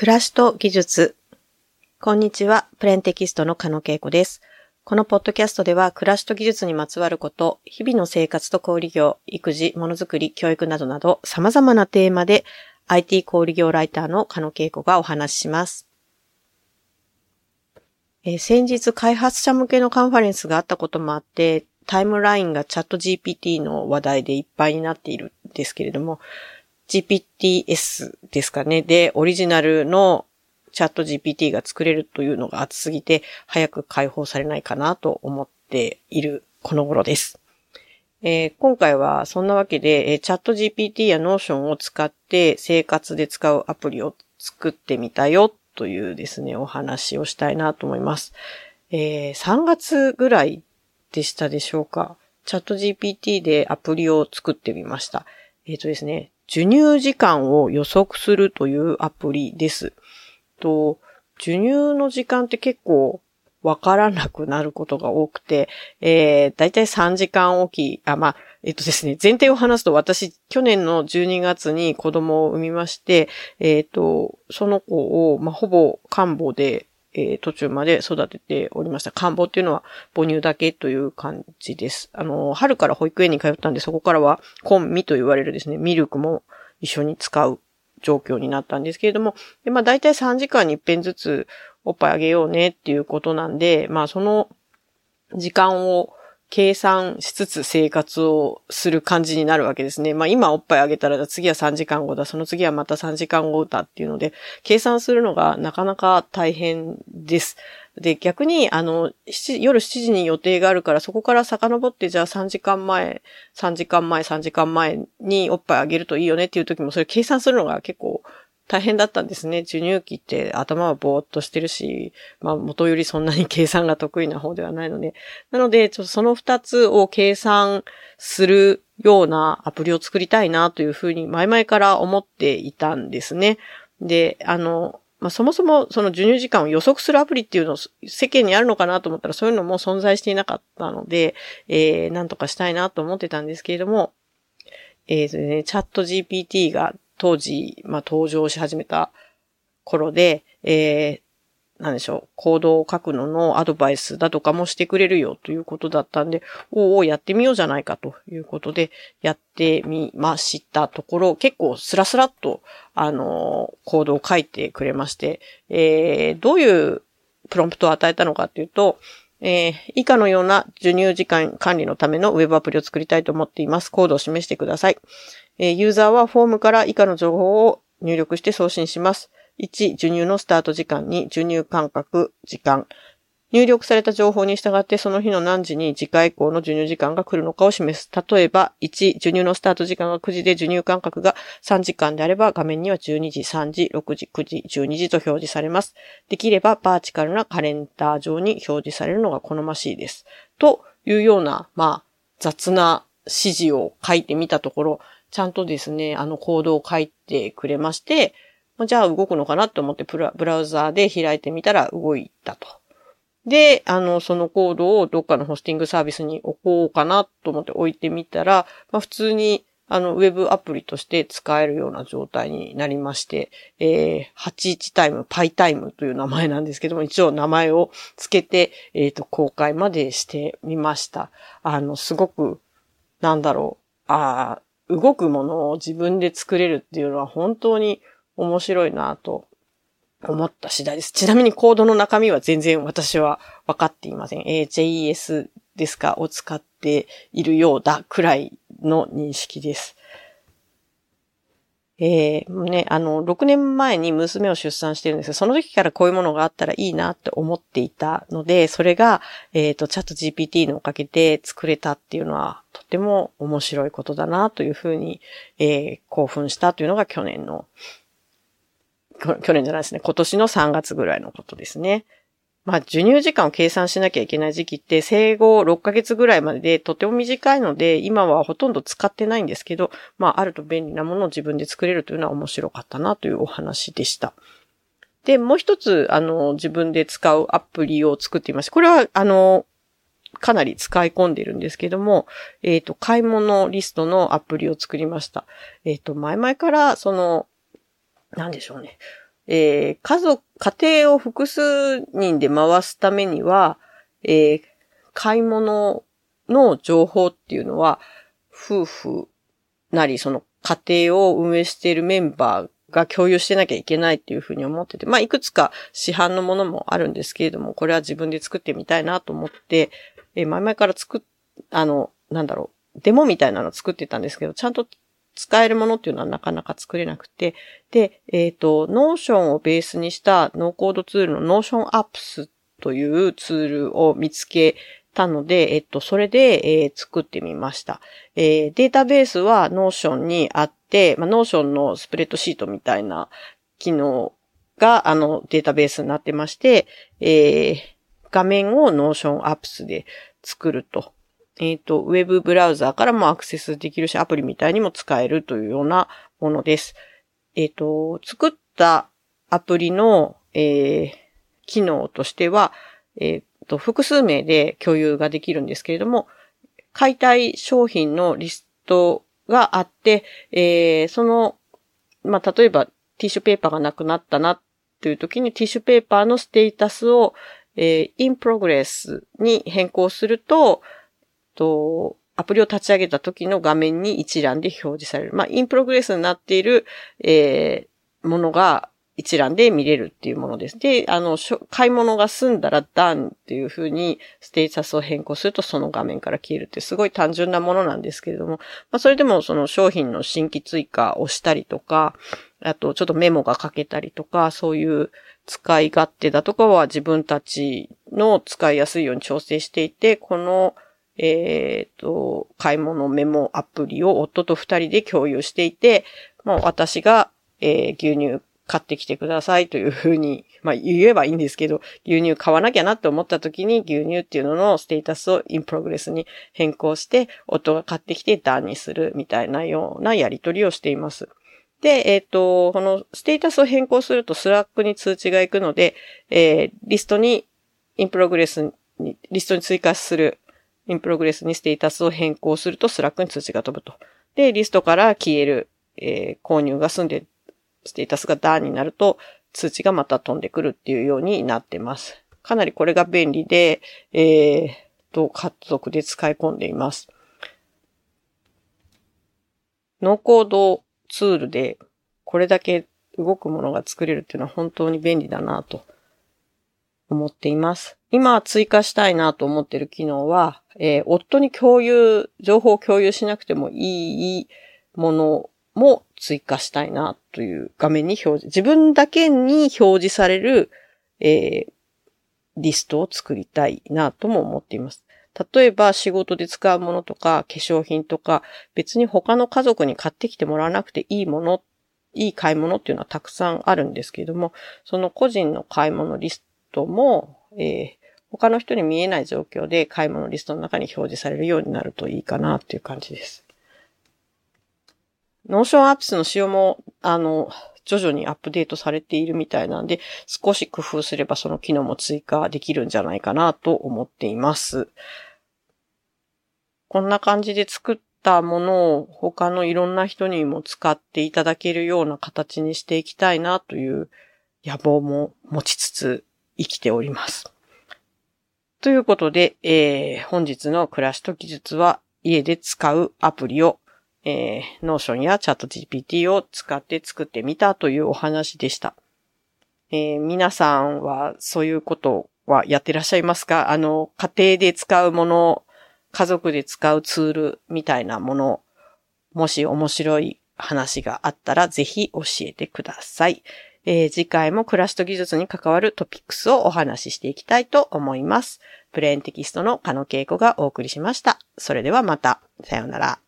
暮らしと技術。こんにちは、プレンテキストの加野恵子です。このポッドキャストでは、暮らしと技術にまつわること、日々の生活と小売業、育児、ものづくり、教育などなど、様々なテーマで、IT 小売業ライターの加野恵子がお話しします。え先日、開発者向けのカンファレンスがあったこともあって、タイムラインがチャット GPT の話題でいっぱいになっているんですけれども、GPTS ですかね。で、オリジナルのチャット GPT が作れるというのが熱すぎて、早く解放されないかなと思っているこの頃です。えー今回はそんなわけで、えーチャット GPT や Notion を使って生活で使うアプリを作ってみたよというですね、お話をしたいなと思います。えー3月ぐらいでしたでしょうか。チャット GPT でアプリを作ってみました。えっ、とですね、授乳時間を予測するというアプリです。と、授乳の時間って結構わからなくなることが多くて、えー、だいたい3時間おき、あ、まあ、えっとですね、前提を話すと私、去年の12月に子供を産みまして、えっ、と、その子を、まあ、ほぼ看母で、えー途中まで育てておりました。看母っていうのは母乳だけという感じです。あの、春から保育園に通ったんで、そこからは、コンミと言われるですね、ミルクも一緒に使う状況になったんですけれども、で、まあ大体3時間に一遍ずつおっぱいあげようねっていうことなんで、まあその時間を計算しつつ生活をする感じになるわけですね。まあ今おっぱいあげたら次は3時間後だ、その次はまた3時間後だっていうので、計算するのがなかなか大変です。で、逆に、あの、夜7時に予定があるから、そこから遡って、じゃあ3時間前、3時間前、3時間前におっぱいあげるといいよねっていう時も、それ計算するのが結構大変だったんですね。授乳期って頭はぼーっとしてるし、まあ元よりそんなに計算が得意な方ではないので。なので、ちょっとその二つを計算するようなアプリを作りたいなというふうに前々から思っていたんですね。で、あの、まあ、そもそもその授乳時間を予測するアプリっていうのを世間にあるのかなと思ったらそういうのも存在していなかったので、えー、なんとかしたいなと思ってたんですけれども、えーね、チャット GPT が当時、まあ、登場し始めた頃で、えー、なんでしょう、コードを書くののアドバイスだとかもしてくれるよということだったんで、おおやってみようじゃないかということで、やってみましたところ、結構スラスラっと、あの、コードを書いてくれまして、えー、どういうプロンプトを与えたのかっていうと、えー以下のような授乳時間管理のためのウェブアプリを作りたいと思っています。コードを示してください。えユーザーはフォームから以下の情報を入力して送信します。1、授乳のスタート時間2、授乳間隔、時間。入力された情報に従ってその日の何時に次回以降の授乳時間が来るのかを示す。例えば、1、授乳のスタート時間が9時で授乳間隔が3時間であれば画面には12時、3時、6時、9時、12時と表示されます。できればバーチカルなカレンダー上に表示されるのが好ましいです。というような、まあ、雑な指示を書いてみたところ、ちゃんとですね、あのコードを書いてくれまして、じゃあ動くのかなと思ってブラウザーで開いてみたら動いたと。で、あの、そのコードをどっかのホスティングサービスに置こうかなと思って置いてみたら、まあ普通にあの、ウェブアプリとして使えるような状態になりまして、えー、81タイム、パイタイムという名前なんですけども、一応名前をつけて、えっ、と、公開までしてみました。あの、すごく、なんだろう、あー動くものを自分で作れるっていうのは本当に面白いなと思った次第です。ちなみにコードの中身は全然私は分かっていません。え JS ですか？を使っているようだくらいの認識です。えー、ね、あの、6年前に娘を出産してるんですけど、その時からこういうものがあったらいいなって思っていたので、それが、えっ、と、チャット GPT のおかげで作れたっていうのは、とても面白いことだなというふうに、えー興奮したというのが去年の、去年じゃないですね、今年の3月ぐらいのことですね。まあ、授乳時間を計算しなきゃいけない時期って生後6ヶ月ぐらいまででとても短いので、今はほとんど使ってないんですけど、まあ、あると便利なものを自分で作れるというのは面白かったなというお話でした。で、もう一つ、あの、自分で使うアプリを作っていました。これは、あの、かなり使い込んでるんですけども、えっ、と、買い物リストのアプリを作りました。えっ、と、前々から、その、なんでしょうね。えー、家族、家庭を複数人で回すためには、えー、買い物の情報っていうのは、夫婦なり、その家庭を運営しているメンバーが共有してなきゃいけないっていうふうに思ってて、まあ、いくつか市販のものもあるんですけれども、これは自分で作ってみたいなと思って、えー、前々から作っ、あの、なんだろう、デモみたいなの作ってたんですけど、ちゃんと使えるものっていうのはなかなか作れなくて、で、えっ、ー、と、 Notion をベースにしたノーコードツールの Notion Apps というツールを見つけたので、えっと、それで、えー、作ってみました。えー、データベースは Notion にあって、まあ、 Notion のスプレッドシートみたいな機能が、あの、データベースになってまして、えー、画面を Notion Apps で作ると。えっ、ー、と、ウェブブラウザーからもアクセスできるし、アプリみたいにも使えるというようなものです。えっ、ー、と、作ったアプリの、えー、機能としては、えっ、と、複数名で共有ができるんですけれども、買いたい商品のリストがあって、えー、その、まあ、例えばティッシュペーパーがなくなったなっていう時にティッシュペーパーのステータスを、えー、in progress に変更すると、と、アプリを立ち上げた時の画面に一覧で表示される。まあ、インプログレスになっている、えー、ものが一覧で見れるっていうものです。で、あの、買い物が済んだら done っていう風にステータスを変更するとその画面から消えるってすごい単純なものなんですけれども、まあ、それでもその商品の新規追加をしたりとか、あとちょっとメモが書けたりとか、そういう使い勝手だとかは自分たちの使いやすいように調整していて、このえっ、ー、と、買い物メモアプリを夫と二人で共有していて、もう私が、えー、牛乳買ってきてくださいというふうに、まあ言えばいいんですけど、牛乳買わなきゃなって思った時に牛乳っていうののステータスをインプログレスに変更して、夫が買ってきてダンにするみたいなようなやり取りをしています。で、えっ、ー、と、このステータスを変更すると Slack に通知が行くので、えー、リストに、 In Progress に、リストに追加する In Progress にステータスを変更すると Slack に通知が飛ぶと。で、リストから消える、えー、購入が済んで、ステータスが Done になると、通知がまた飛んでくるっていうようになってます。かなりこれが便利で、えー、と、家族で使い込んでいます。ノーコードツールでこれだけ動くものが作れるっていうのは本当に便利だなと思っています。今追加したいなと思っている機能は、えー、夫に共有、情報を共有しなくてもいいものも追加したいなという画面に表示、自分だけに表示される、えー、リストを作りたいなとも思っています。例えば仕事で使うものとか化粧品とか別に他の家族に買ってきてもらわなくていいもの、いい買い物っていうのはたくさんあるんですけれども、その個人の買い物リストも、えー、他の人に見えない状況で買い物リストの中に表示されるようになるといいかなっていう感じです。 Notion Apps の仕様も、あの、徐々にアップデートされているみたいなんで、少し工夫すればその機能も追加できるんじゃないかなと思っています。こんな感じで作ったものを他のいろんな人にも使っていただけるような形にしていきたいなという野望も持ちつつ生きております。ということで、えー、本日の暮らしと技術は家で使うアプリを、えー、Notion や ChatGPT を使って作ってみたというお話でした。えー、皆さんはそういうことはやってらっしゃいますか？あの、家庭で使うもの、家族で使うツールみたいなもの、もし面白い話があったらぜひ教えてください。えー、次回も暮らしと技術に関わるトピックスをお話ししていきたいと思います。プレーンテキストの加野恵子がお送りしました。それではまた。さようなら。